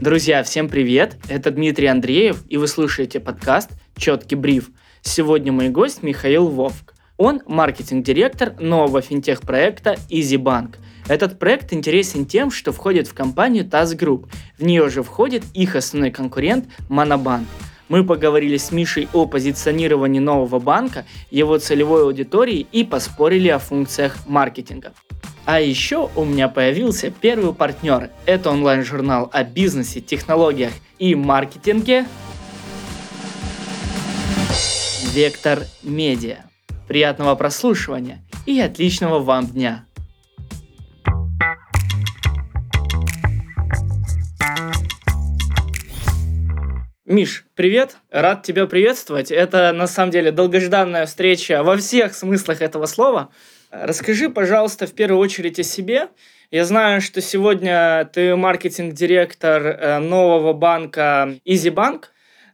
Друзья, всем привет! Это Дмитрий Андреев, и вы слушаете подкаст «Четкий бриф». Сегодня мой гость Михаил Вовк. Он маркетинг-директор нового финтех-проекта EasyBank. Этот проект интересен тем, что входит в компанию TAS Group. В нее же входит их основной конкурент Monobank. Мы поговорили с Мишей о позиционировании нового банка, его целевой аудитории и поспорили о функциях маркетинга. А еще у меня появился первый партнер. Это онлайн-журнал о бизнесе, технологиях и маркетинге Вектор Медиа. Приятного прослушивания и отличного вам дня! Миш, привет! Рад тебя приветствовать. Это на самом деле долгожданная встреча во всех смыслах этого слова. Расскажи, пожалуйста, в первую очередь о себе. Я знаю, что сегодня ты маркетинг-директор э, нового банка EasyBank,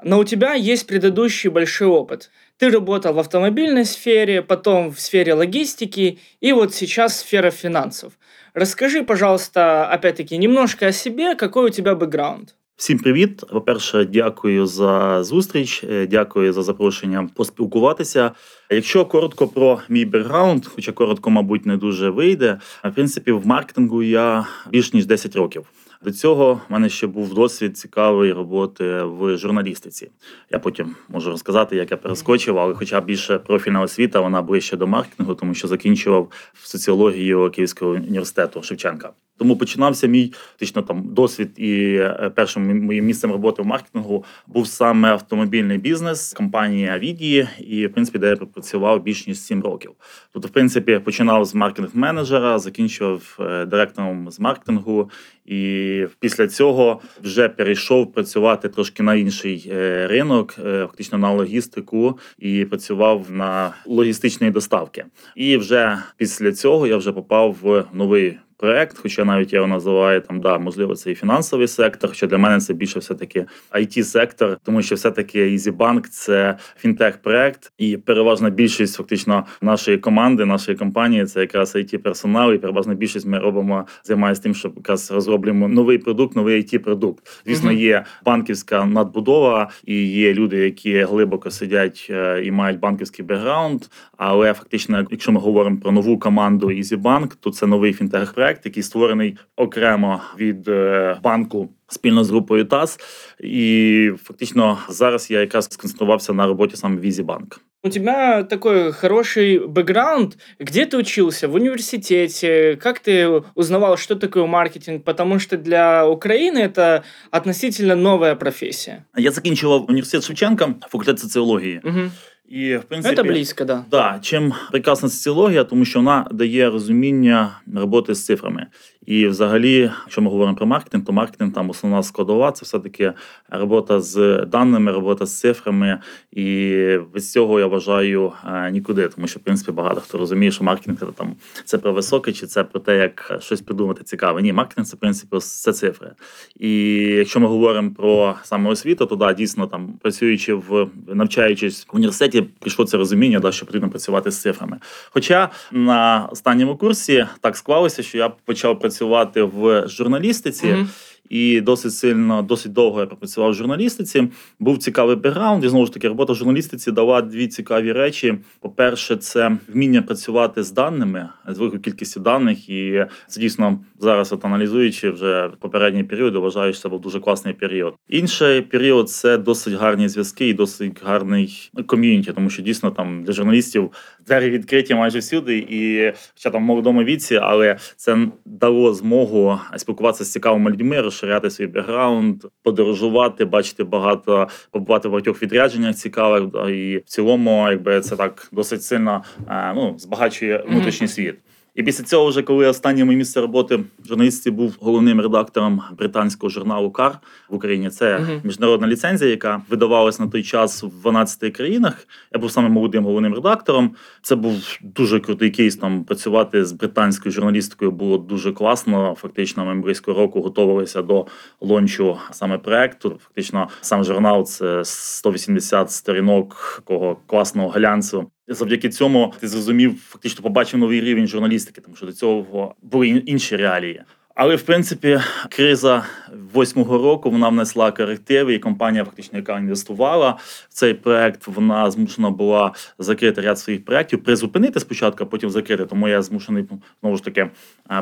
но у тебя есть предыдущий большой опыт. Ты работал в автомобильной сфере, потом в сфере логистики и вот сейчас сфера финансов. Расскажи, пожалуйста, опять-таки, немножко о себе, какой у тебя бэкграунд. Всім привіт! По-перше, дякую за зустріч, е, дякую за запрошення поспілкуватися. Якщо коротко про мій бекграунд, хоча коротко, мабуть, не дуже вийде. В принципі, в маркетингу я більш ніж 10 років. До цього в мене ще був досвід цікавої роботи в журналістиці. Я потім можу розказати, як я перескочив, але хоча більше профільна освіта, вона ближче до маркетингу, тому що закінчував соціологію Київського університету Шевченка. Тому починався мій фактично там досвід і е, першим моїм місцем роботи в маркетингу був саме автомобільний бізнес компанії Авідії, і в принципі, де я пропрацював більш ніж 7 років. Тобто, в принципі, починав з маркетинг-менеджера, закінчував е, директором з маркетингу, і після цього вже перейшов працювати трошки на інший е, ринок, фактично на логістику, і працював на логістичної доставки. І вже після цього я вже попав в новий проект, хоча навіть я його називаю там, да, можливо, це і фінансовий сектор. Хоча для мене це більше все таки it сектор, тому що все таки EasyBank – це фінтех-проект, і переважна більшість фактично нашої команди, нашої компанії це якраз it персонал, і переважна більшість ми робимо займаємося тим, що якраз розроблюємо новий продукт, новий it продукт. Звісно, є банківська надбудова, і є люди, які глибоко сидять е, і мають банківський бекграунд. Але фактично, якщо ми говоримо про нову команду EasyBank, то це новий фінтех-проект який створений окремо від е, банку спільно з групою ТАС. І фактично зараз я якраз сконцентрувався на роботі саме в Візібанк. У тебя такой хороший бэкграунд. Где ты учился? В университете? Как ты узнавал, что такое маркетинг? Потому что для Украины это относительно новая профессия. Я закінчував університет Шевченка, факультет соціології. Угу. І в принципі, Це близько, да. Да, чим прекрасна соціологія, тому що вона дає розуміння роботи з цифрами. І, взагалі, якщо ми говоримо про маркетинг, то маркетинг там основна складова це все-таки робота з даними, робота з цифрами. І без цього я вважаю е, нікуди, тому що в принципі багато хто розуміє, що маркетинг це там це про високе, чи це про те, як щось придумати цікаве. Ні, маркетинг це в принципі це цифри. І якщо ми говоримо про саме освіту, то да, дійсно там працюючи в навчаючись в університеті, пішло це розуміння, да, що потрібно працювати з цифрами. Хоча на останньому курсі так склалося, що я почав працювати працювати в журналістиці. Mm-hmm і досить сильно, досить довго я пропрацював в журналістиці. Був цікавий бекграунд, і знову ж таки робота в журналістиці дала дві цікаві речі. По-перше, це вміння працювати з даними, з великою кількістю даних. І це дійсно зараз, от аналізуючи вже попередній період, вважаю, що це був дуже класний період. Інший період це досить гарні зв'язки і досить гарний ком'юніті, тому що дійсно там для журналістів двері відкриті майже всюди, і хоча там в молодому віці, але це дало змогу спілкуватися з цікавими людьми розширяти свій бекграунд, подорожувати, бачити багато, побувати в багатьох відрядженнях цікавих. І в цілому, якби це так досить сильно е, ну, збагачує внутрішній світ. І після цього, вже коли останнє моє місце роботи в журналісті був головним редактором британського журналу Кар в Україні. Це uh-huh. міжнародна ліцензія, яка видавалась на той час в 12 країнах. Я був самим молодим головним редактором. Це був дуже крутий кейс. Там працювати з британською журналістикою було дуже класно. Фактично, ми близько року готувалися до лончу саме проекту. Фактично, сам журнал це 180 сторінок такого класного глянцю. Завдяки цьому ти зрозумів, фактично побачив новий рівень журналістики, тому що до цього були інші реалії. Але в принципі, криза восьмого року вона внесла корективи, і компанія, фактично, яка інвестувала в цей проект, вона змушена була закрити ряд своїх проєктів, призупинити спочатку, а потім закрити. Тому я змушений знову ж таки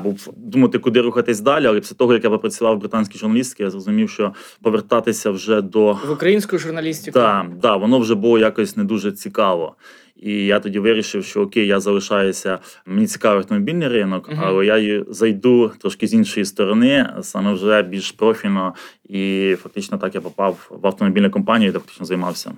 був думати, куди рухатись далі. Але після того, як я попрацював в британській журналістиці, я зрозумів, що повертатися вже до в українську журналістику. Так, да, воно вже було якось не дуже цікаво. І я тоді вирішив, що окей, я залишаюся. Мені цікавий автомобільний ринок, uh-huh. але я зайду трошки з іншої сторони, саме вже більш профільно, і фактично так я попав в автомобільну компанію, де фактично займався.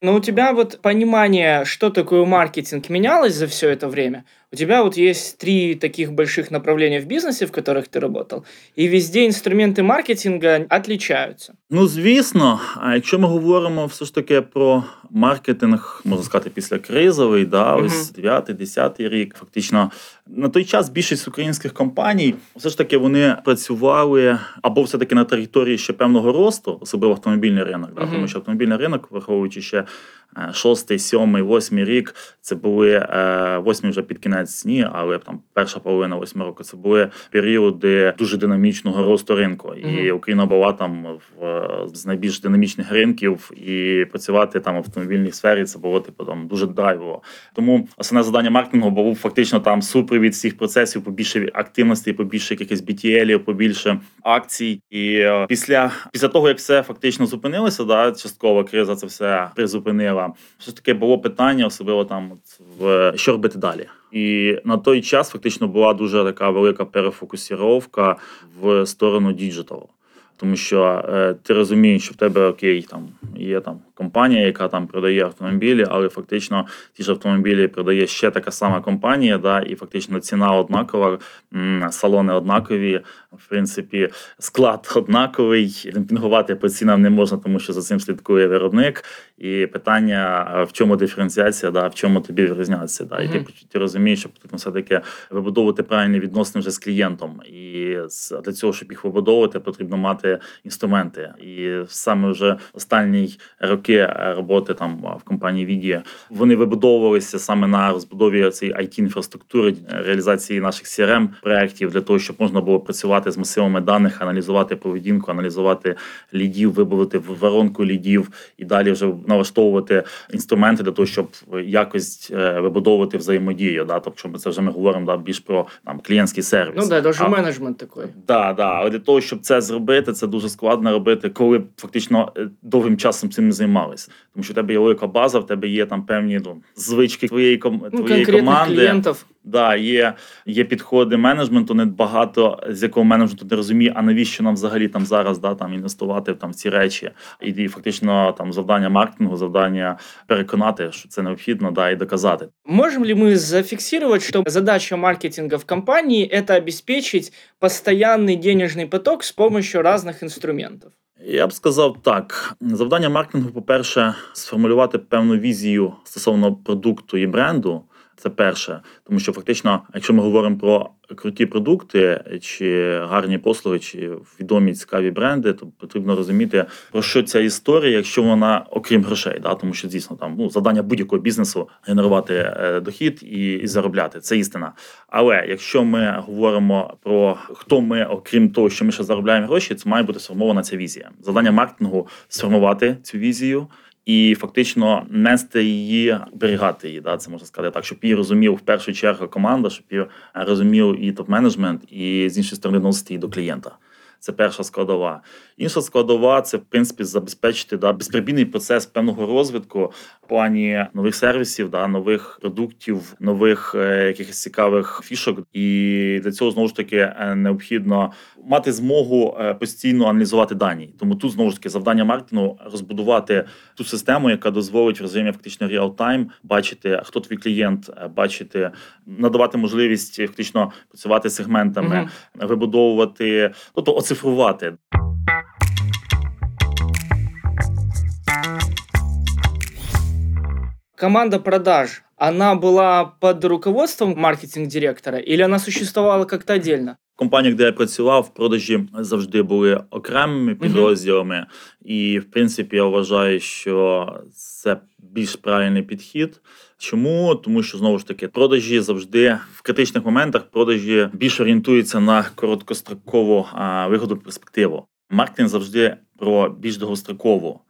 Но у тебя вот понимание, что такое маркетинг, менялось за все это время? У тебя вот есть три таких больших направления в бизнесе, в которых ты работал, і везде інструменти маркетинга отличаються. Ну, звісно, а якщо ми говоримо все ж таки про маркетинг, можна сказати, після кризовий, да, ось 9-10 рік, фактично на той час більшість українських компаній все ж таки вони працювали або все-таки на території ще певного росту, особливо автомобільний ринок, да, тому що автомобільний ринок, враховуючи ще Е, шостий, сьомий, восьмий рік це були е, восьмий вже під кінець ні, але там перша половина восьми року це були періоди дуже динамічного росту ринку. І Україна була там в з найбільш динамічних ринків, і працювати там в автомобільній сфері це було типу там дуже драйвово. Тому основне завдання маркетингу було фактично там супровід всіх процесів, побільше активності, побільше якихось BTL, побільше акцій. І е, після після того як все фактично зупинилося, да часткова криза це все призупинила все ж таки було питання, особливо там от, в що робити далі. І на той час фактично була дуже така велика перефокусіровка в сторону діджиталу. Тому що е, ти розумієш, що в тебе окей, там є там компанія, яка там продає автомобілі, але фактично ті ж автомобілі продає ще така сама компанія, да, і фактично ціна однакова, салони однакові, в принципі, склад однаковий. Демпінгувати по цінам не можна, тому що за цим слідкує виробник. І питання: в чому диференціація, да, в чому тобі вирізнятися. Да, і ти, ти розумієш, що потрібно все таки вибудовувати правильні відносини вже з клієнтом. І для цього, щоб їх вибудовувати, потрібно мати інструменти. І саме вже останній рок роки роботи там в компанії Відія вони вибудовувалися саме на розбудові цієї it інфраструктури реалізації наших crm проєктів для того, щоб можна було працювати з масивами даних, аналізувати поведінку, аналізувати лідів, вибавити воронку лідів і далі вже налаштовувати інструменти для того, щоб якось е, вибудовувати взаємодію. Да, тобто ми це вже ми говоримо да, більш про там клієнтський сервіс. Ну да, менеджмент такий. Да, да, але для того, щоб це зробити, це дуже складно робити, коли фактично е, довгим часом цим не займалися. Тому що в тебе є велика база, в тебе є там певні ну, звички твоєї ну, твоєї команди. клієнтів. Да, є є підходи менеджменту, не багато з якого менеджменту не розуміє, а навіщо нам взагалі там зараз да, там інвестувати там в ці речі. І, і фактично там завдання маркетингу, завдання переконати, що це необхідно, да, і доказати. Можемо ли ми зафіксувати, що задача маркетинга в компанії це обеспечити постійний денежний поток з допомогою різних інструментів? Я б сказав так: завдання маркетингу, по-перше, сформулювати певну візію стосовно продукту і бренду. Це перше, тому що фактично, якщо ми говоримо про круті продукти чи гарні послуги, чи відомі цікаві бренди, то потрібно розуміти про що ця історія, якщо вона окрім грошей, да тому що дійсно там ну завдання будь-якого бізнесу генерувати е, дохід і, і заробляти. Це істина. Але якщо ми говоримо про хто ми, окрім того, що ми ще заробляємо гроші, це має бути сформована ця візія. Завдання маркетингу сформувати цю візію і фактично нести її, берігати її. Да, Це можна сказати так, щоб її розумів в першу чергу команда, щоб її розумів і топ-менеджмент, і з іншої сторони носити її до клієнта. Це перша складова. Інша складова це в принципі забезпечити да, безприбійний процес певного розвитку в плані нових сервісів, да, нових продуктів, нових е, якихось цікавих фішок. І для цього знову ж таки е, необхідно мати змогу е, постійно аналізувати дані. Тому тут знову ж таки завдання маркетингу розбудувати ту систему, яка дозволить в режимі фактично реал-тайм бачити, хто твій клієнт, е, бачити, надавати можливість фактично працювати сегментами, угу. вибудовувати, тобто оцифрувати. Команда продаж, она была под руководством маркетинг-директора или она существовала как-то отдельно? Компаніях, де я працював, продажі завжди були окремими підрозділами, і в принципі я вважаю, що це більш правильний підхід. Чому? Тому що знову ж таки продажі завжди в критичних моментах продажі більш орієнтуються на короткострокову а, вигоду перспективу. Маркетинг завжди про більш довгострокову.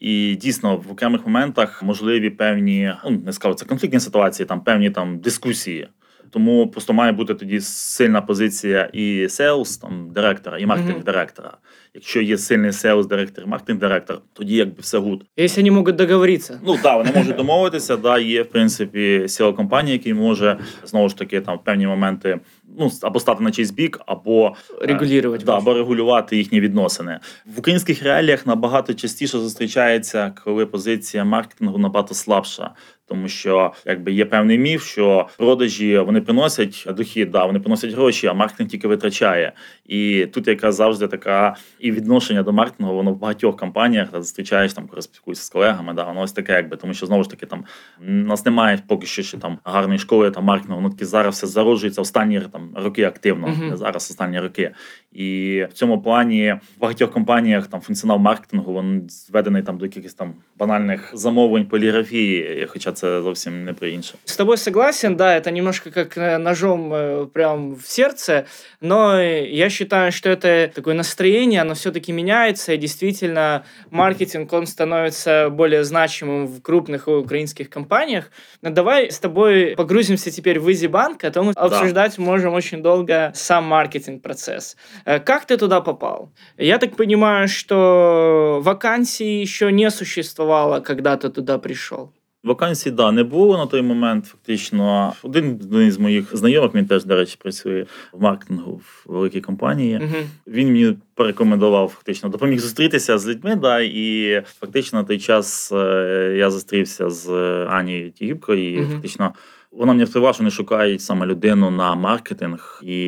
І дійсно в окремих моментах можливі певні, ну не скажу, це конфліктні ситуації, там певні там дискусії. Тому просто має бути тоді сильна позиція і sales, там директора, і маркетинг директора. Якщо є сильний sales директор, і маркетинг директор, тоді якби все good. Якщо вони можуть договоритися. Ну так, вони можуть домовитися. Да, є в принципі CEO компанії, який може знову ж таки там в певні моменти ну або стати на чийсь бік, або регулювати да, або регулювати їхні відносини в українських реаліях. Набагато частіше зустрічається, коли позиція маркетингу набагато слабша. Тому що якби є певний міф, що продажі вони приносять дохід, да, вони приносять гроші, а маркетинг тільки витрачає. І тут яка завжди така і відношення до маркетингу, воно в багатьох компаніях да, зустрічаєш там, коли спілкуєшся з колегами, да, воно ось таке, якби тому, що знову ж таки там у нас немає поки що ще там гарної школи там маркетингу, воно таки зараз все зароджується останні там роки активно, uh-huh. зараз останні роки. І в цьому плані в багатьох компаніях там функціонал маркетингу він зведений там до якихось там банальних замовлень поліграфії, хоча це зовсім не про інше. С тобой согласен, да, это немножко как ножом э, прям в сердце, но я считаю, что это такое настроение, оно все-таки меняется, и действительно маркетинг, он становится более значимым в крупных украинских компаниях. Но давай с тобой погрузимся теперь в EasyBank, а то мы да. обсуждать можем очень долго сам маркетинг-процесс. Э, как ты туда попал? Я так понимаю, что вакансии еще не существовало, когда ты туда пришел. Вакансій, да, не було на той момент. Фактично, один з моїх знайомих він теж, до речі, працює в маркетингу в великій компанії. Uh-huh. Він мені порекомендував фактично допоміг зустрітися з людьми. Да, І фактично на той час е, я зустрівся з Анією Тігіпкою, і uh-huh. фактично. Вона мені сказала, що не шукають саме людину на маркетинг, і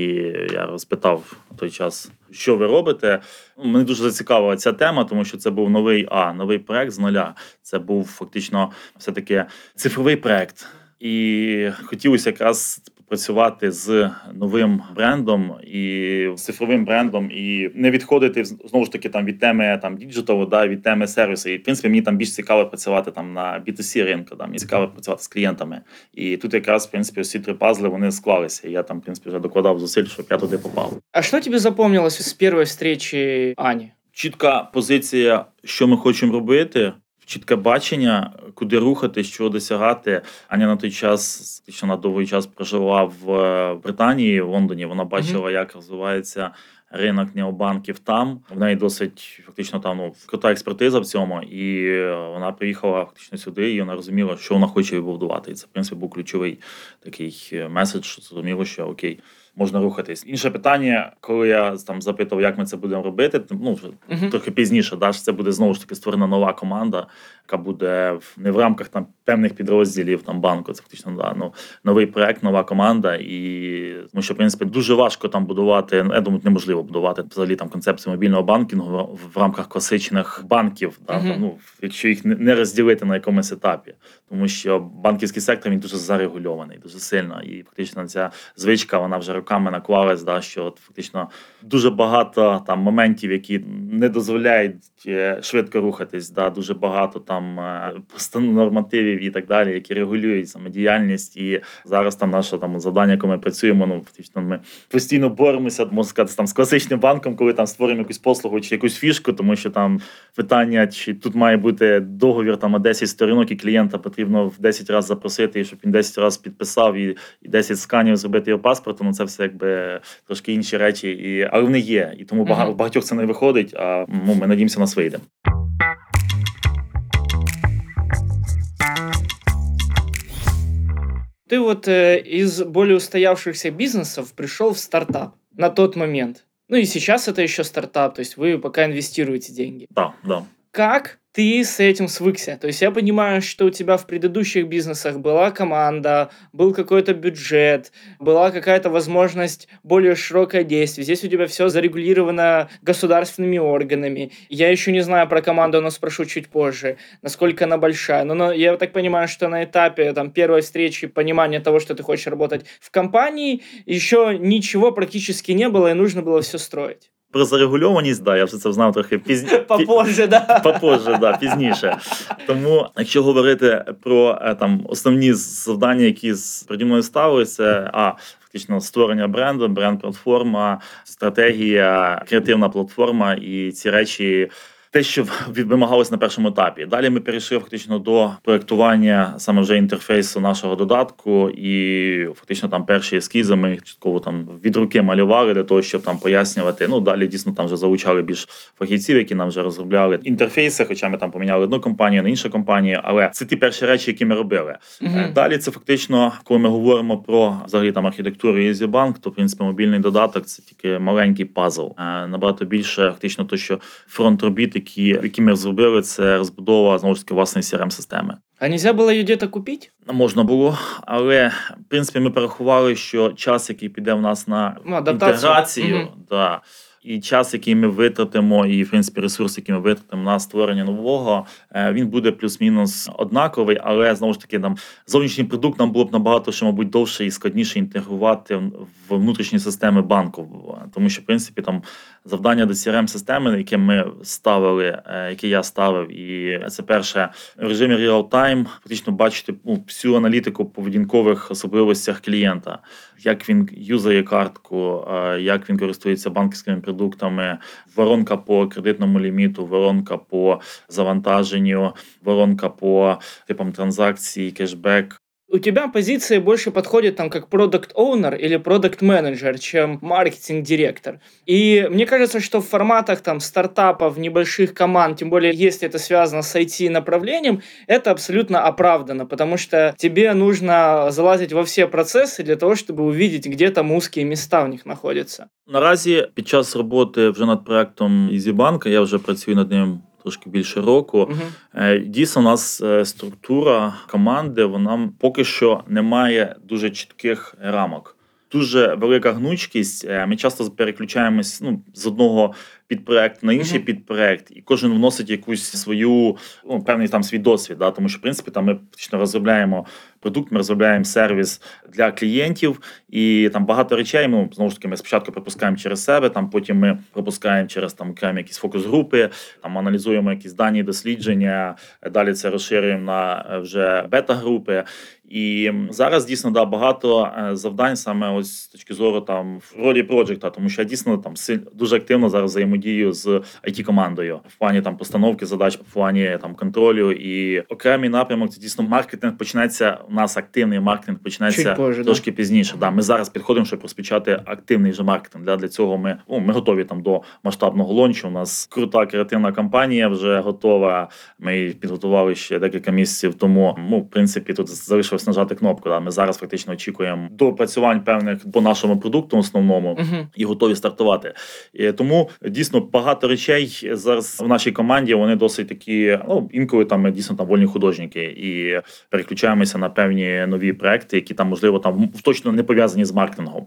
я розпитав на той час, що ви робите. Мене дуже зацікавила ця тема, тому що це був новий а новий проект з нуля. Це був фактично все таки цифровий проект. І хотілося якраз працювати з новим брендом і цифровим брендом, і не відходити знову ж таки там від теми там діджиталу, да від теми сервісу. І в принципі мені там більш цікаво працювати там на B2C ринку. Да, мені цікаво працювати з клієнтами. І тут якраз в принципі всі три пазли вони склалися. І я там в принципі вже докладав зусиль, щоб я туди попав. А що тобі запомнилось з першої зустрічі Ані? Чітка позиція, що ми хочемо робити чітке бачення, куди рухати, що досягати. Аня на той час, що на довгий час прожила в е, Британії, в Лондоні. Вона бачила, mm-hmm. як розвивається ринок необанків там. В неї досить фактично там ну, крута експертиза в цьому, і вона приїхала фактично сюди, і вона розуміла, що вона хоче вибудувати. І це в принципі був ключовий такий е, меседж. Зрозуміло, що окей можна рухатись. Інше питання, коли я там запитав, як ми це будемо робити, ну вже uh-huh. трохи пізніше, да, що це буде знову ж таки створена нова команда, яка буде не в рамках там певних підрозділів там банку. Це фактично да, ну, новий проект, нова команда. І тому що в принципі дуже важко там будувати. Я думаю, неможливо будувати взагалі там концепцію мобільного банкінгу в, в рамках класичних банків. Да, uh-huh. там, ну, якщо їх не розділити на якомусь етапі, тому що банківський сектор він дуже зарегульований, дуже сильно, і фактично ця звичка вона вже роками наклалась, да, що от фактично дуже багато там моментів, які не дозволяють е, швидко рухатись. Да, Дуже багато там е, постанов нормативів і так далі, які регулюють самодіяльність. І зараз там наше там завдання, яке ми працюємо. Ну фактично, ми постійно боремося, можна сказати, там з класичним банком, коли там створюємо якусь послугу чи якусь фішку, тому що там питання, чи тут має бути договір там на 10 сторінок, і клієнта потрібно в 10 разів запросити, щоб він 10 разів підписав і і 10 сканів зробити його паспорту. Ну це все якби трошки інші речі, і але вони є. І тому багато багатьох це не виходить. А ну ми надіємося, нас вийде. Ты вот э, из более устоявшихся бизнесов пришел в стартап на тот момент. Ну и сейчас это еще стартап, то есть вы пока инвестируете деньги. Да, да. Как ты с этим свыкся. То есть я понимаю, что у тебя в предыдущих бизнесах была команда, был какой-то бюджет, была какая-то возможность более широкое действие. Здесь у тебя все зарегулировано государственными органами. Я еще не знаю про команду, но спрошу чуть позже, насколько она большая. Но, но я так понимаю, что на этапе там, первой встречи, понимания того, что ты хочешь работать в компании, еще ничего практически не было, и нужно было все строить. Про зарегульованість, да, я вже це знав трохи пізніше. Попозже, да. Попозже, да, пізніше. Тому, якщо говорити про е, там основні завдання, які переді мною ставилися, а фактично створення бренду, бренд-платформа, стратегія, креативна платформа і ці речі те, що вимагалось на першому етапі. Далі ми перейшли фактично до проектування саме вже інтерфейсу нашого додатку, і фактично там перші ескізи ми чітково там від руки малювали для того, щоб там пояснювати. Ну далі дійсно там вже залучали більш фахівців, які нам вже розробляли інтерфейси. Хоча ми там поміняли одну компанію на іншу компанію, але це ті перші речі, які ми робили. uh Далі це фактично, коли ми говоримо про взагалі там архітектуру EasyBank, то в принципі мобільний додаток це тільки маленький пазл. Е, набагато більше фактично, то що фронт робіт які які ми зробили, це розбудова знову ж таки власної crm системи. А нельзя було її десь купити? Можна було, але в принципі ми порахували, що час, який піде в нас на ну, інтеграцію, угу. да, і час, який ми витратимо, і в принципі ресурс, який ми витратимо на створення нового, е, він буде плюс-мінус однаковий, але знову ж таки нам зовнішній продукт нам було б набагато що, мабуть, довше і складніше інтегрувати в внутрішні системи банку, тому що в принципі там завдання до crm системи, яке ми ставили, е, яке я ставив, і це перше в режимі реал-тайм, фактично бачити ну, всю аналітику поведінкових особливостях клієнта, як він юзає картку, е, як він користується банківськими продуктами, воронка по кредитному ліміту, воронка по завантаженню, воронка по типам транзакцій, кешбек у тебя позиция больше подходит там как продукт оунер или продукт менеджер, чем маркетинг директор. И мне кажется, что в форматах там стартапов, небольших команд, тем более если это связано с IT направлением, это абсолютно оправдано, потому что тебе нужно залазить во все процессы для того, чтобы увидеть, где там узкие места в них находятся. Наразі під час роботи вже над проектом EasyBank, я вже працюю над ним трошки більше року. Угу. Дійсно, у нас е, структура команди вона поки що не має дуже чітких рамок. Дуже велика гнучкість. Е, ми часто переключаємось ну, з одного підпроект на інший uh-huh. підпроект, і кожен вносить якусь свою ну, певний там свій досвід. Да? Тому що в принципі там ми фактично розробляємо продукт, ми розробляємо сервіс для клієнтів, і там багато речей. Ми ну, знову ж таки ми спочатку пропускаємо через себе, там потім ми пропускаємо через там окремі якісь фокус-групи, там аналізуємо якісь дані дослідження. Далі це розширюємо на е, вже бета-групи. І зараз дійсно да багато е, завдань саме ось з точки зору там в ролі проджекта, тому що я дійсно там дуже активно зараз взаємодію з it командою в плані там постановки задач, в плані там контролю і окремий напрямок. Це дійсно маркетинг почнеться. У нас активний маркетинг почнеться позже, трошки да. пізніше. Да, ми зараз підходимо, щоб розпочати активний же маркетинг. Для, для цього ми ну, ми готові там до масштабного лончу. У нас крута креативна кампанія вже готова. Ми підготували ще декілька місяців тому. Ну, в принципі, тут залишилось залишилось нажати кнопку. Да. Ми зараз фактично очікуємо допрацювань певних по нашому продукту основному uh-huh. і готові стартувати. І Тому дійсно багато речей зараз в нашій команді вони досить такі. Ну інколи там ми дійсно там вольні художники і переключаємося на певні нові проекти, які там можливо там точно не пов'язані з маркетингом.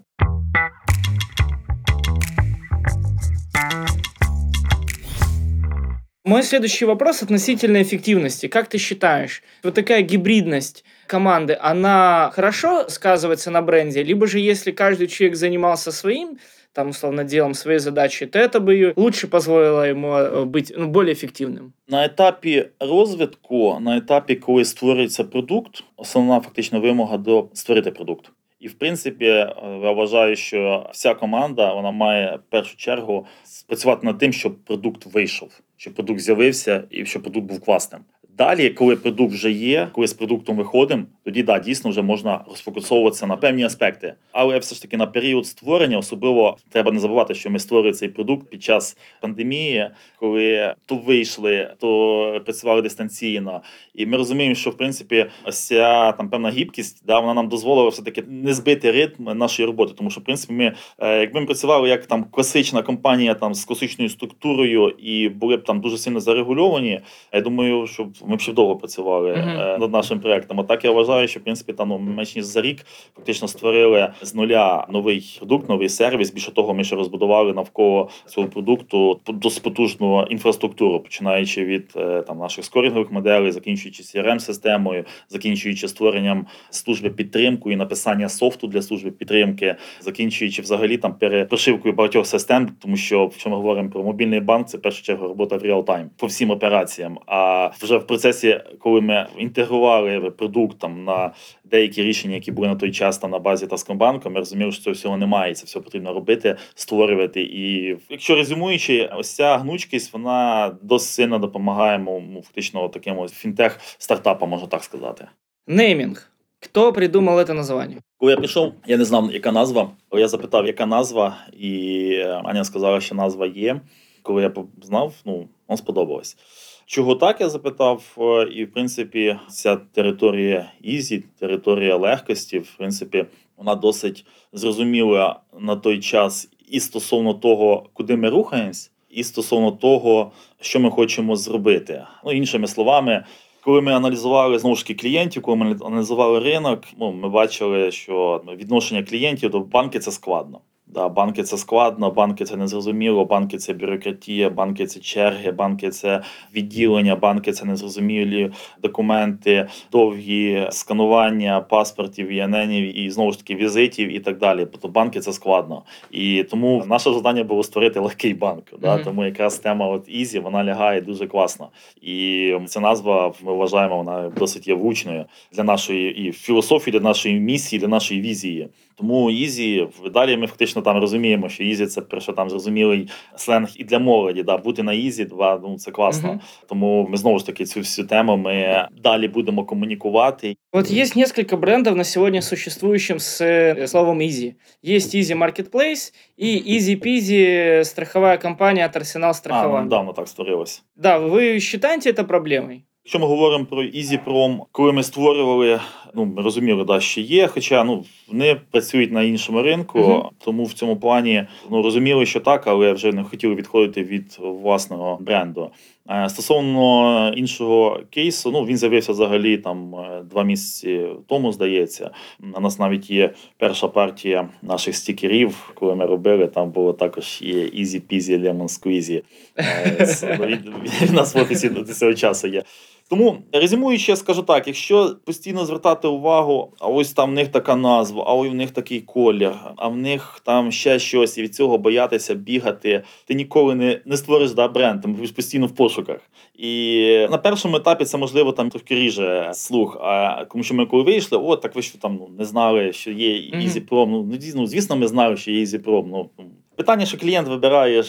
Мой следующий вопрос относительно эффективности. Как ты считаешь, вот такая гибридность команды, она хорошо сказывается на бренде? Либо же если каждый человек занимался своим, там, условно, делом своей задачи, то это бы лучше позволило ему э, быть ну, более ефективним. На етапі розвитку, на етапі, коли створюється продукт, основна фактична вимога до створити продукт. І в принципі, е, я вважаю, що вся команда вона має в першу чергу працювати над тим, щоб продукт вийшов, щоб продукт з'явився і щоб продукт був класним. Далі, коли продукт вже є, коли з продуктом виходимо, тоді да, дійсно вже можна розфокусовуватися на певні аспекти. Але все ж таки на період створення, особливо треба не забувати, що ми створюємо цей продукт під час пандемії, коли то вийшли, то працювали дистанційно. І ми розуміємо, що в принципі ось ця там певна гібкість, да, вона нам дозволила все таки не збити ритм нашої роботи. Тому що в принципі ми, е, якби ми працювали як там класична компанія там з класичною структурою і були б там дуже сильно зарегульовані. Я думаю, що ми ще довго працювали uh-huh. над нашим проектом. А так я вважаю, що в принципі там ну, менш ніж за рік фактично створили з нуля новий продукт, новий сервіс. Більше того, ми ще розбудували навколо цього продукту досить потужну інфраструктуру, починаючи від е, там наших скорінгових моделей, закінчуючи crm системою закінчуючи створенням служби підтримки і написання софту для служби підтримки, закінчуючи взагалі там перепрошивкою багатьох систем, тому що якщо ми говоримо про мобільний банк, це в першу чергу робота в реал-тайм по всім операціям. А вже в процесі, коли ми інтегрували продукт там на деякі рішення, які були на той час там на базі Таскомбанку, ми розуміли, що цього всього немає. Це все потрібно робити, створювати. І якщо резюмуючи, ось ця гнучкість вона досить сильно допомагає ну, фактично таким фінтех стартапам, можна так сказати. Неймінг. Хто придумав це названня? Коли я прийшов, я не знав, яка назва. Я запитав, яка назва, і Аня сказала, що назва є. Коли я знав, ну вам сподобалось. Чого так я запитав, е, і в принципі, ця територія easy, територія легкості, в принципі, вона досить зрозуміла на той час і стосовно того, куди ми рухаємось, і стосовно того, що ми хочемо зробити. Ну, іншими словами, коли ми аналізували знову ж таки клієнтів, коли ми аналізували ринок, ну ми бачили, що відношення клієнтів до банки це складно. Да, Банки це складно, банки це незрозуміло, банки це бюрократія, банки це черги, банки це відділення, банки це незрозумілі документи, довгі сканування паспортів, ІННів і знову ж таки візитів і так далі. Тобто банки це складно. І тому наше завдання було створити легкий банк. Да? Mm-hmm. Тому якраз тема от Ізі вона лягає дуже класно. І ця назва ми вважаємо, вона досить є влучною для нашої і філософії, для нашої місії, для нашої візії. Тому Ізі далі ми фактично там розуміємо, що Ізі це перше там зрозумілий сленг і для молоді. Да, Бути на Ізі, два ну це класно. Угу. Тому ми знову ж таки цю всю тему ми далі будемо комунікувати. Вот есть несколько брендов на сегодня существующим с э, словом Easy. Есть Easy Marketplace и Easy Peasy страховая компания от Arsenal страхования. А, ну, недавно так створилось. Да, вы считаете это проблемой? Якщо ми говоримо про EasyProm, коли ми створювали, ну ми розуміли, да, що є, хоча ну вони працюють на іншому ринку, uh-huh. тому в цьому плані ну розуміли, що так, але вже не хотіли відходити від власного бренду. Е, стосовно іншого кейсу, ну він з'явився взагалі там е, два місяці тому, здається. У нас навіть є перша партія наших стікерів, коли ми робили. Там було також є Easy Peasy Lemon Squeezy. Е, від нас в офісі до цього часу є. Тому резюмуючи, скажу так: якщо постійно звертати увагу, а ось там в них така назва, а ось в них такий колір, а в них там ще щось, і від цього боятися бігати, ти ніколи не не створиш да, бренд, ти будеш постійно в пошуках. І на першому етапі це можливо там трохи ріже слух. А тому що ми коли вийшли, о, так ви що там ну не знали, що є EasyProm. Mm-hmm. Ну звісно, ми знали, що є EasyProm. Ну Питання, що клієнт вибирає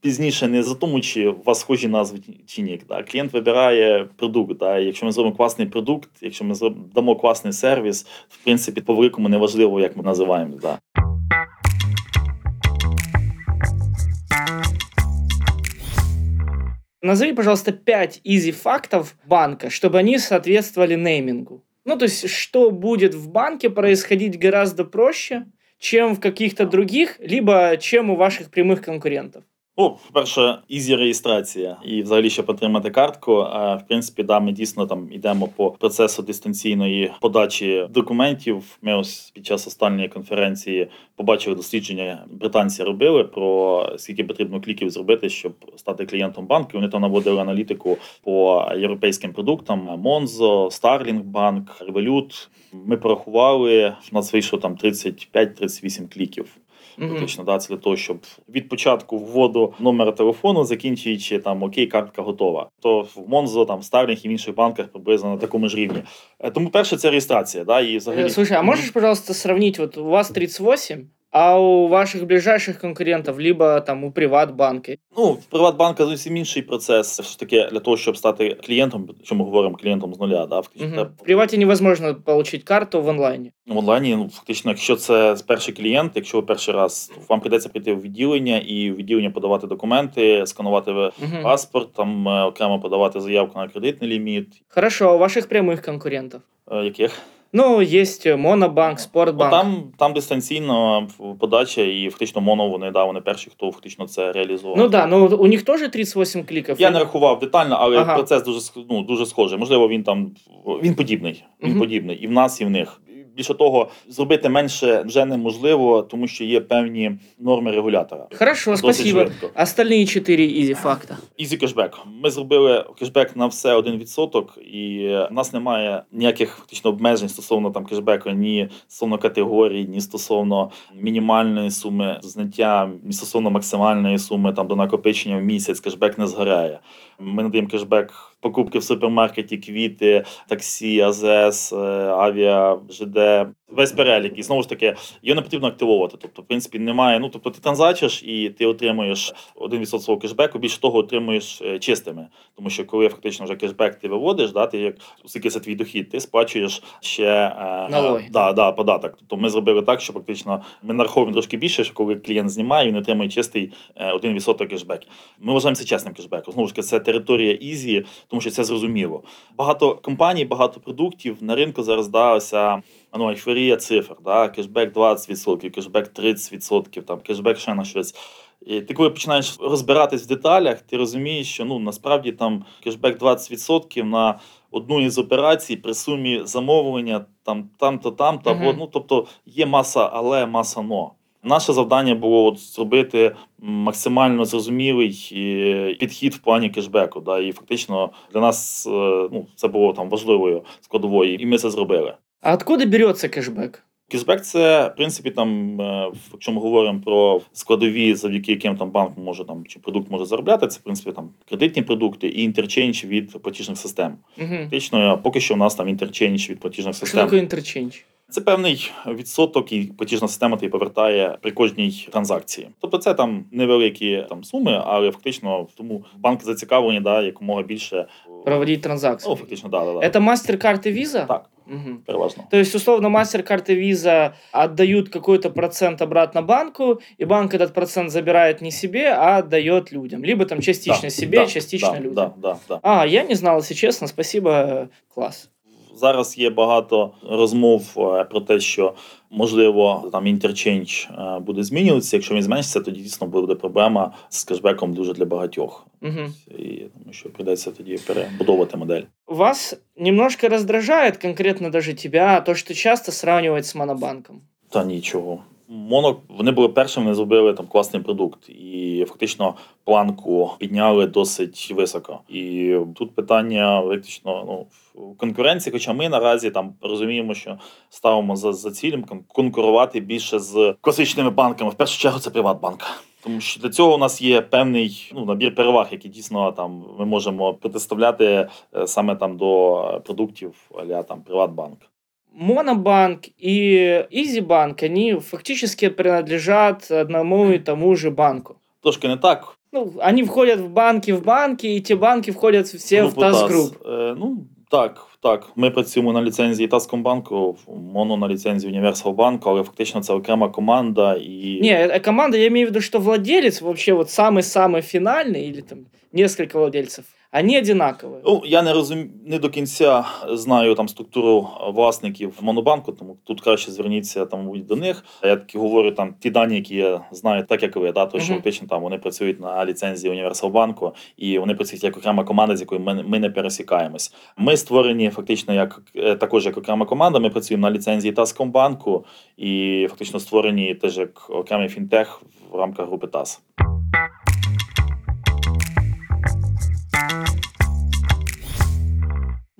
пізніше не за тому, чи у вас схожі назви чи ні. Да. Клієнт вибирає продукт. Да. Якщо ми зробимо класний продукт, якщо ми дамо класний сервіс, в принципі, по великому неважливо, як ми називаємо. Да. Назови, пожалуйста, 5 изи фактов банка, чтобы они соответствовали неймингу. Ну, то есть, что будет в банке происходить гораздо проще, чем в каких-то других, либо чем у ваших прямых конкурентов? Ну, по-перше, easy реєстрація і взагалі щоб отримати картку. А в принципі, да, ми дійсно там йдемо по процесу дистанційної подачі документів. Ми ось під час останньої конференції побачили дослідження. Британці робили про скільки потрібно кліків зробити, щоб стати клієнтом банку. Вони там наводили аналітику по європейським продуктам: Monzo, Starling Bank, Revolut. Ми порахували, в нас вийшло там 35-38 кліків. Фактично, да, це для того, щоб від початку вводу номера телефону, закінчуючи там окей, картка готова. То в Монзо, там в Старлінг і в інших банках приблизно на такому ж рівні. Е, тому перше, це реєстрація. Да, і взагалі... Слушай, а можеш, пожалуйста, сравнити? вот у вас 38, А у ваших ближайших конкурентов, либо там у Приватбанка? Ну, в Приватбанка зовсім інший процес. Все таки для того, щоб стати клієнтом, що ми говоримо клієнтом з нуля, да, угу. в Приваті невозможно отримати карту в онлайні. В онлайні, ну фактично, якщо це перший клієнт, якщо ви перший раз, вам прийдеться прийти в відділення і в відділення подавати документи, сканувати угу. паспорт, там е, окремо подавати заявку на кредитний ліміт. Хорошо, а у ваших прямих конкурентів? Е, яких? Ну, є Монобанк, Спортбанк. Там там дистанційна подача, і фактично моно вони да, вони перші, хто фактично це реалізував. Ну да, ну у них теж 38 кліків. Я не рахував детально, але ага. процес дуже ну, дуже схожий. Можливо, він там він подібний. Він угу. подібний і в нас, і в них. Більше того, зробити менше вже неможливо, тому що є певні норми регулятора. Хорошо, спасибо. Остальні чотири easy факта. Ізі кешбек. Ми зробили кешбек на все 1%, і в нас немає ніяких фактично обмежень стосовно там кешбеку, ні стосовно категорії, ні стосовно мінімальної суми зняття, ні стосовно максимальної суми там до накопичення в місяць. Кешбек не згоряє. Ми надаємо кешбек покупки в супермаркеті, квіти, таксі, АЗС, е, авіа, ЖД. Весь перелік, і знову ж таки, його не потрібно активовувати. Тобто, в принципі, немає. Ну тобто, ти транзачиш і ти отримуєш 1% свого кешбеку, більше того, отримуєш е, чистими. Тому що коли фактично вже кешбек ти виводиш, да, ти як оскільки це твій дохід, ти сплачуєш ще е, Налоги. да, да, податок. Тобто ми зробили так, що фактично ми нараховуємо трошки більше, що коли клієнт знімає, він отримує чистий 1% кешбек. Ми вважаємо це чесним кешбеком. Знову ж таки, це територія easy, тому що це зрозуміло. Багато компаній, багато продуктів на ринку зараз далося ну, ейфорія цифр, да? кешбек 20%, кешбек 30%, там, кешбек ще на щось. І ти коли починаєш розбиратись в деталях, ти розумієш, що ну насправді там кешбек 20% на одну із операцій при сумі замовлення там там-то, там-то, uh-huh. ну тобто є маса, але маса но. Наше завдання було от зробити максимально зрозумілий е, підхід в плані кешбеку. Да, І фактично для нас е, ну, це було там важливою складовою, і ми це зробили. А откуда береться кешбек? Кешбек це, в принципі, там, е, якщо ми говоримо про складові, завдяки яким там банк може там чи продукт може заробляти, це в принципі там кредитні продукти і інтерчейндж від платіжних систем. Угу. Фактично, поки що у нас там інтерчейндж від платіжних систем. Що таке інтерчейндж? Це певний відсоток, і платіжна система тобі повертає при кожній транзакції. Тобто це там невеликі там суми, але фактично тому банки зацікавлені да, якомога більше проводити транзакції. Ну, фактично, да, да, да. Це MasterCard и Visa? Так. Угу. Переважно. То есть, условно, MasterCard и Visa отдают какой-то процент обратно банку, и банк этот процент забирает не себе, а отдает людям. Либо там частично да, себе, да, частично да, людям. Да, да, да. А, я не знал, если честно. Спасибо, класс. Зараз є багато розмов е, про те, що можливо там інтерчендж е, буде змінюватися. Якщо він зменшиться, тоді дійсно буде проблема з кешбеком дуже для багатьох. Угу. І тому що придеться тоді перебудовувати модель. Вас немножко раздражает конкретно даже тебя то, що часто сравнивать з монобанком? Та нічого. Моно вони були першими, вони зробили там класний продукт, і фактично планку підняли досить високо. І тут питання виключно ну в конкуренції. Хоча ми наразі там розуміємо, що ставимо за за цілем конкурувати більше з класичними банками. В першу чергу це Приватбанк. Тому що для цього у нас є певний ну набір переваг, які дійсно там ми можемо протиставляти е, саме там до продуктів аля там Приватбанк. Монобанк и Изибанк, они фактически принадлежат одному и тому же банку. Трошки не так. Ну, они входят в банки в банки, и ті банки входять всі в ТАС Груп. Е, ну, так, так. Ми працюємо на ліцензії Таскомбанку, Моно на ліцензії Універсал банку, але фактично це окрема команда. і... Ні, е, команда, я маю в виду, що владелець, вообще, вот самый-самый фінальний, или там несколько владельців, Они одинакові. Ну, я не розум... не до кінця знаю там структуру власників Монобанку, тому тут краще зверніться там до них. Я таки говорю там ті дані, які я знаю, так як ви, да, то що фактично там вони працюють на ліцензії Універсалбанку, і вони працюють як окрема команда, з якою ми, ми не пересікаємось. Ми створені фактично як е, також як окрема команда. Ми працюємо на ліцензії Таскомбанку і фактично створені теж як окремий фінтех в рамках групи ТАС.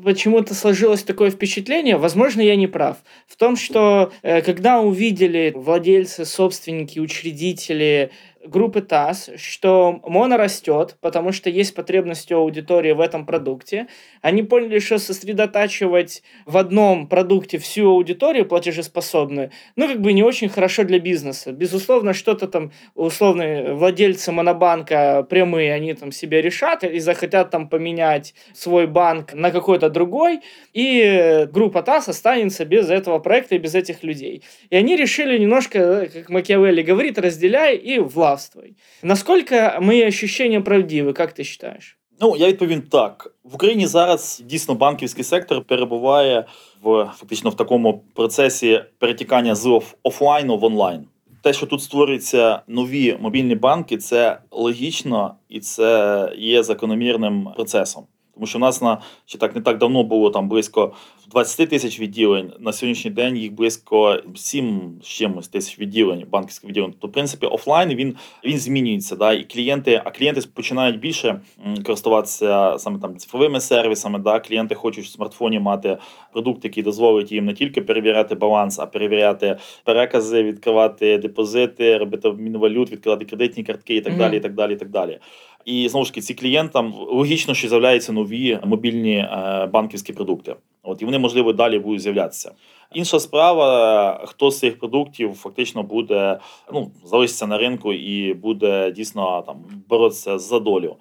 Почему-то сложилось такое впечатление, возможно, я не прав, в том, что э, когда увидели владельцы, собственники, учредители группы ТАСС, что моно растет, потому что есть потребность у аудитории в этом продукте. Они поняли, что сосредотачивать в одном продукте всю аудиторию платежеспособную, ну, как бы не очень хорошо для бизнеса. Безусловно, что-то там условные владельцы монобанка прямые, они там себе решат и захотят там поменять свой банк на какой-то другой, и группа ТАСС останется без этого проекта и без этих людей. И они решили немножко, как Макиавелли говорит, разделяй и властвуй. Насколько мои ощущения правдивы, как ты считаешь? Ну, я відповім так. В Україні зараз дійсно банківський сектор перебуває в фактично в такому процесі перетікання з офлайну в онлайн. Те, що тут створюються нові мобільні банки, це логічно і це є закономірним процесом. Тому що в нас на ще так не так давно було там близько 20 тисяч відділень. На сьогоднішній день їх близько 7 з чимось тисяч відділень, банківських відділень. То, в принципі, офлайн він він змінюється. Да, І клієнти, а клієнти починають більше користуватися саме там цифровими сервісами. Да, Клієнти хочуть в смартфоні мати продукт, який дозволить їм не тільки перевіряти баланс, а перевіряти перекази, відкривати депозити, робити обмін валют, відкривати кредитні картки і так mm-hmm. далі. І так далі, і так далі. І знову ж таки, ці клієнтам логічно, що з'являються нові мобільні е, банківські продукти. От і вони можливо далі будуть з'являтися. Інша справа, хто з цих продуктів фактично буде ну залишиться на ринку і буде дійсно там боротися за долю.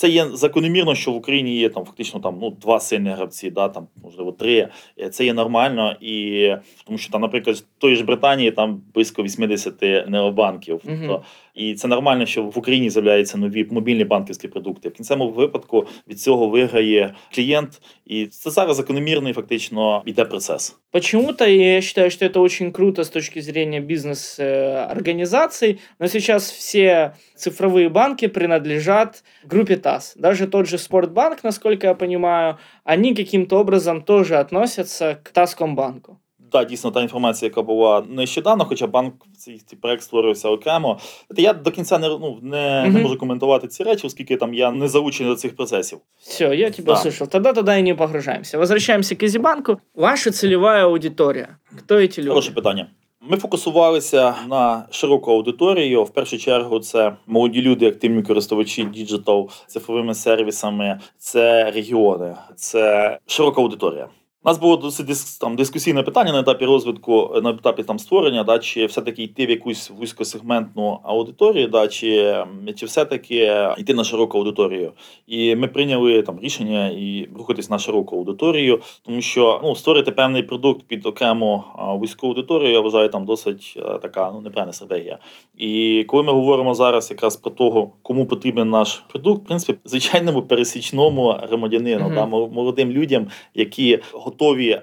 Це є закономірно, що в Україні є там фактично там ну два сильні гравці, да там можливо три. Це є нормально, і тому що там, наприклад, в той ж Британії там близько 80 необанків. Угу. Тобто, і це нормально, що в Україні з'являються нові мобільні банківські продукти. В кінцевому випадку від цього виграє клієнт, і це зараз закономірний фактично йде процес. Почему-то я считаю, что это очень круто с точки зрения бизнес-организаций, но сейчас все цифровые банки принадлежат группе ТАСС. Даже тот же Спортбанк, насколько я понимаю, они каким-то образом тоже относятся к Таскомбанку та дійсно та інформація, яка була нещодавно, хоча банк цей, проект створювався окремо. Я до кінця не ну, не, угу. не можу коментувати ці речі, оскільки там я не залучений до цих процесів. Все, я тебе да. услышал. Тогда тогда и не погружаемся. Возвращаемся к Изибанку. Ваша целевая аудиторія. Хто эти люди? Хороше питання. Ми фокусувалися на широку аудиторію. В першу чергу це молоді люди, активні користувачі digital, цифровими сервісами, це регіони, це широка аудиторія. У нас було досить там дискусійне питання на етапі розвитку, на етапі там створення, да, чи все-таки йти в якусь вузькосегментну аудиторію, да, чи чи все-таки йти на широку аудиторію. І ми прийняли там рішення і рухатись на широку аудиторію, тому що ну, створити певний продукт під окрему вузьку аудиторію, я вважаю, там досить така ну, неправильна стратегія. І коли ми говоримо зараз якраз про того, кому потрібен наш продукт, в принципі, звичайному пересічному громадянину, mm-hmm. да, молодим людям, які готові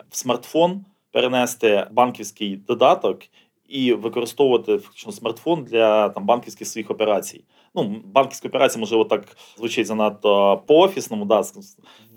в смартфон перенести банківський додаток і використовувати фактично смартфон для там банківських своїх операцій. Ну, банківські операції, можливо, так звучить занадто по офісному, да,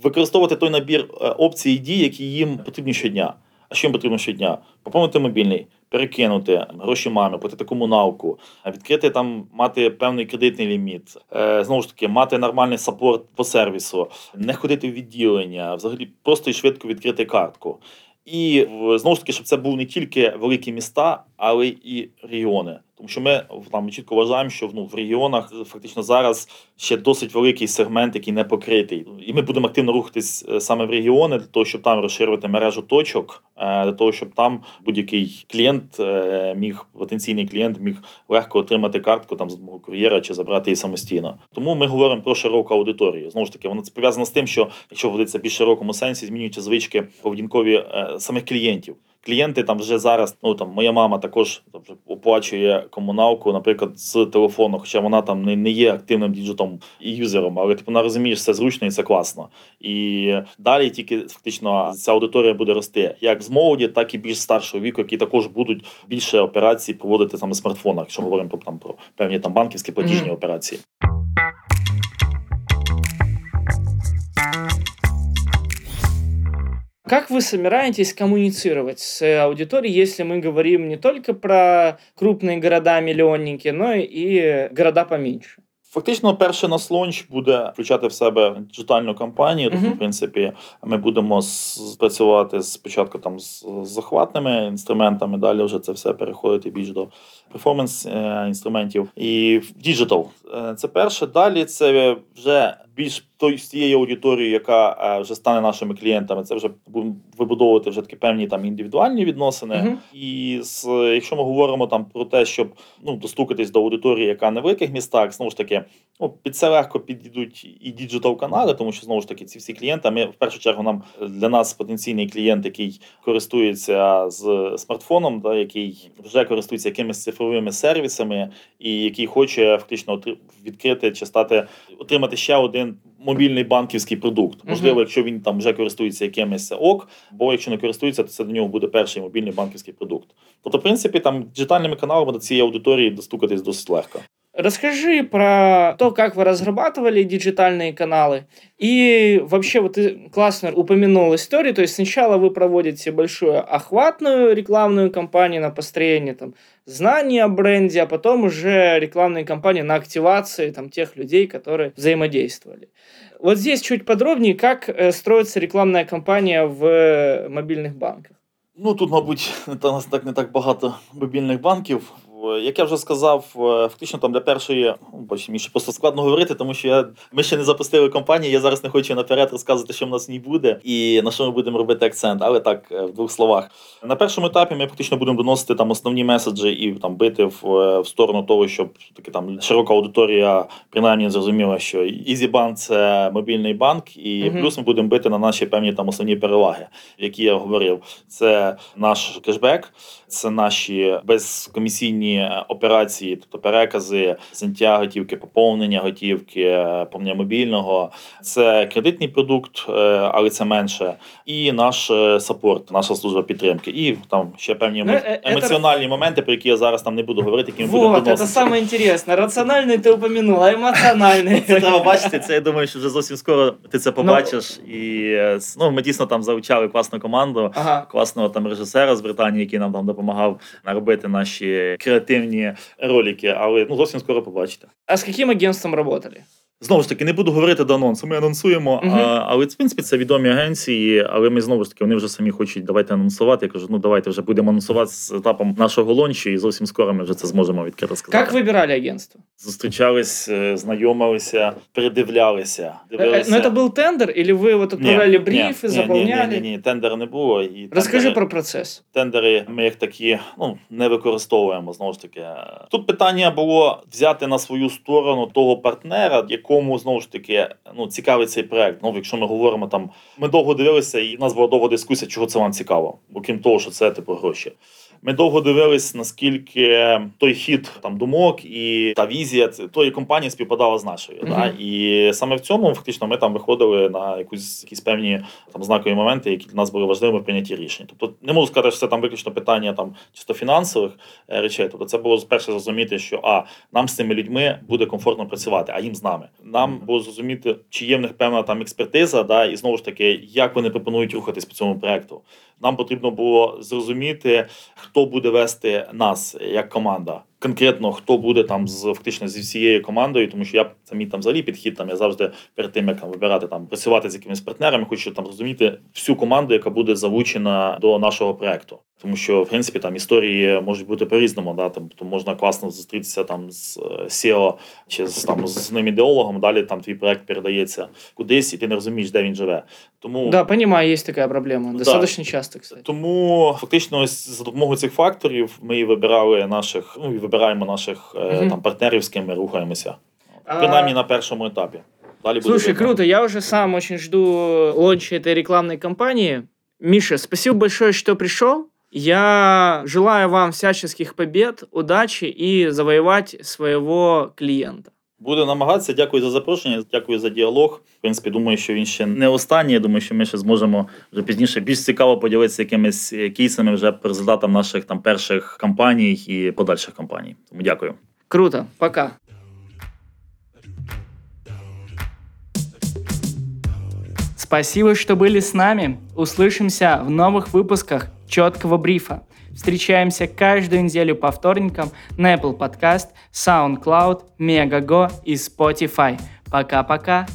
використовувати той набір е, опцій і дій, які їм потрібні щодня. А що їм потрібно щодня? Поповнити мобільний, перекинути гроші мамі, платити комуналку, відкрити там, мати певний кредитний ліміт, е, знову ж таки, мати нормальний саппорт по сервісу, не ходити в відділення, взагалі просто і швидко відкрити картку. І знову ж таки, щоб це був не тільки великі міста, але і регіони. Тому що ми там чітко вважаємо, що ну, в регіонах фактично зараз ще досить великий сегмент, який не покритий. І ми будемо активно рухатись е, саме в регіони для того, щоб там розширювати мережу точок, е, для того, щоб там будь-який клієнт е, міг, потенційний клієнт міг легко отримати картку там з мого кур'єра чи забрати її самостійно. Тому ми говоримо про широку аудиторію. Знову ж таки, воно це пов'язано з тим, що якщо вводиться більш широкому сенсі, змінюються звички поведінкові самих клієнтів клієнти там вже зараз. Ну там моя мама також оплачує комуналку, наприклад, з телефону, хоча вона там не не є активним діджитом і юзером, але типу, вона розуміє, що це зручно і це класно. І далі тільки фактично ця аудиторія буде рости як з молоді, так і більш старшого віку, які також будуть більше операцій проводити саме в смартфонах, якщо говоримо про там про певні там банківські платіжні mm-hmm. операції. Как вы собираетесь коммуницировать с аудиторией, если мы говорим не только про крупные города-миллионники, но и города поменьше? Фактично, перший нас лонч буде включати в себе диджитальну кампанію. Тобто, Мгм. в принципі, ми будемо с- працювати спочатку там з з захватними інструментами, далі вже це все переходити більш до перформанс е, інструментів. І в діджитал. Е, Це перше. Далі це вже більш той з тією аудиторією, яка е, вже стане нашими клієнтами. Це вже будемо вибудовувати вже такі певні там індивідуальні відносини. Мгм. І з, якщо ми говоримо там про те, щоб ну достукатись до аудиторії, яка на великих містах, знову ж таки, ну під це легко підійдуть і digital канали, тому що знову ж таки ці всі клієнти. Ми в першу чергу нам для нас потенційний клієнт, який користується з смартфоном, да, який вже користується якимись цифровими сервісами, і який хоче фактично відкрити чи стати отримати ще один мобільний банківський продукт. Можливо, якщо він там вже користується якимось ок, бо якщо не користується, то це до нього буде перший мобільний банківський продукт. Тобто, в принципі, там діджитальними каналами до цієї аудиторії достукатись досить легко. Расскажи про то, как вы разрабатывали диджитальные каналы. И вообще, вот ты классно упомянул историю. То есть сначала вы проводите большую охватную рекламную кампанию на построение там, знаний о бренде, а потом уже рекламные кампании на активации там, тех людей, которые взаимодействовали. Вот здесь чуть подробнее, как э, строится рекламная кампания в мобильных банках. Ну тут, мабуть, не та- так не так багато мобільних банків. В- Як я вже сказав, е, фактично там для першої, ну, бачите, мені ще просто складно говорити, тому що я, ми ще не запустили компанію. Я зараз не хочу наперед розказувати, що в нас в ній буде і на що ми будемо робити акцент. Але так, е, в двох словах. На першому етапі ми фактично будемо доносити там основні меседжі і там бити в, е, в сторону того, щоб таки там широка аудиторія принаймні зрозуміла, що EasyBank – це мобільний банк, і Мгм. плюс ми будемо бити на наші певні там основні переваги, які я говорив. Це наш кешбек, це наші безкомісійні операції, тобто перекази, зняття готівки, поповнення готівки, е, поповнення мобільного. Це кредитний продукт, е, але це менше. І наш е, саппорт, наша служба підтримки. І там ще певні Ну, емо- е, це- емоціональні моменти, про які я зараз там не буду говорити, які ми будемо Вот, это доносити. самое интересное. Рациональный ты упомянул, а эмоциональный. Це треба бачити. Це я думаю, що вже зовсім скоро ти це побачиш. І е, ну, ми дійсно там залучали класну команду. Ага. Класного там режисера з Британії, який нам там допомагав робити наші креативні ролики, але ну зовсім скоро побачите. А з яким агентством работали? Знову ж таки, не буду говорити до анонсу. Ми анонсуємо, Мгм. а, але в принципі це відомі агенції. Але ми знову ж таки вони вже самі хочуть давайте анонсувати. Я кажу, ну давайте вже будемо анонсувати з етапом нашого лончу, і зовсім скоро ми вже це зможемо відкрити сказати. Як вибирали агентство? Зустрічались, е, знайомилися, передивлялися. Э, Дивилися. Ну, это был тендер, или вы вот отправляли Ні, брифы, ні, заполняли? Ні, ні, ні, ні, тендера не було. І Расскажи тендери- про процесс. тендери ми як такі ну не використовуємо. Знову ж таки, тут питання було взяти на свою сторону того партнера, якому знову ж таки ну цікавий цей проект. Ну, якщо ми говоримо там, ми довго дивилися, і в нас була довга дискусія, чого це вам цікаво, окрім того, що це типу гроші. Ми довго дивились, наскільки той хід там думок і та візія ц- тої компанії співпадала з нашою. Мгм. Да? І саме в цьому фактично ми там виходили на якусь якісь певні там знакові моменти, які для нас були важливими в прийнятті рішень. Тобто не можу сказати, що це там виключно питання там чисто фінансових е, речей. Тобто, це було перше зрозуміти, що а нам з цими людьми буде комфортно працювати, а їм з нами. Нам було зрозуміти, чи є в них певна там експертиза, да, і знову ж таки, як вони пропонують рухатись по цьому проекту. Нам потрібно було зрозуміти, хто буде вести нас як команда. Конкретно хто буде там з фактично зі всією командою, тому що я це мій там взагалі підхід. Там я завжди перед тим як там, вибирати там працювати з якимись партнерами, хочу там розуміти всю команду, яка буде залучена до нашого проекту. Тому що в принципі там історії можуть бути по-різному. Да? Там то можна класно зустрітися там з е, SEO чи з там з ним ідеологом. Далі там твій проект передається кудись, і ти не розумієш, де він живе. Тому Да, понимаю, есть такая проблема. Да. Достаточно часто, кстати. тому фактично ось за допомогою цих факторів ми вибирали наших, ну вибираємо наших угу. Там партнерів, з ким ми рухаємося. А, Принаймні на першому етапі. Далі Слушай, видно. круто. Я уже сам очень жду лонча этой рекламной кампании. Миша, спасибо большое, что пришел. Я желаю вам всяческих побед, удачи и завоевать своего клиента. Буде намагатися. Дякую за запрошення, дякую за діалог. В принципі, думаю, що він ще не останній. Я думаю, що ми ще зможемо вже пізніше більш цікаво поділитися якимись е, кейсами вже по результатам наших там перших кампаній і подальших кампаній. Тому дякую. Круто. Пока. Спасибо, что были с нами. Услышимся в новых выпусках четкого брифа. Встречаемся каждую неделю по вторникам на Apple Podcast, SoundCloud, Megago и Spotify. Пока-пока.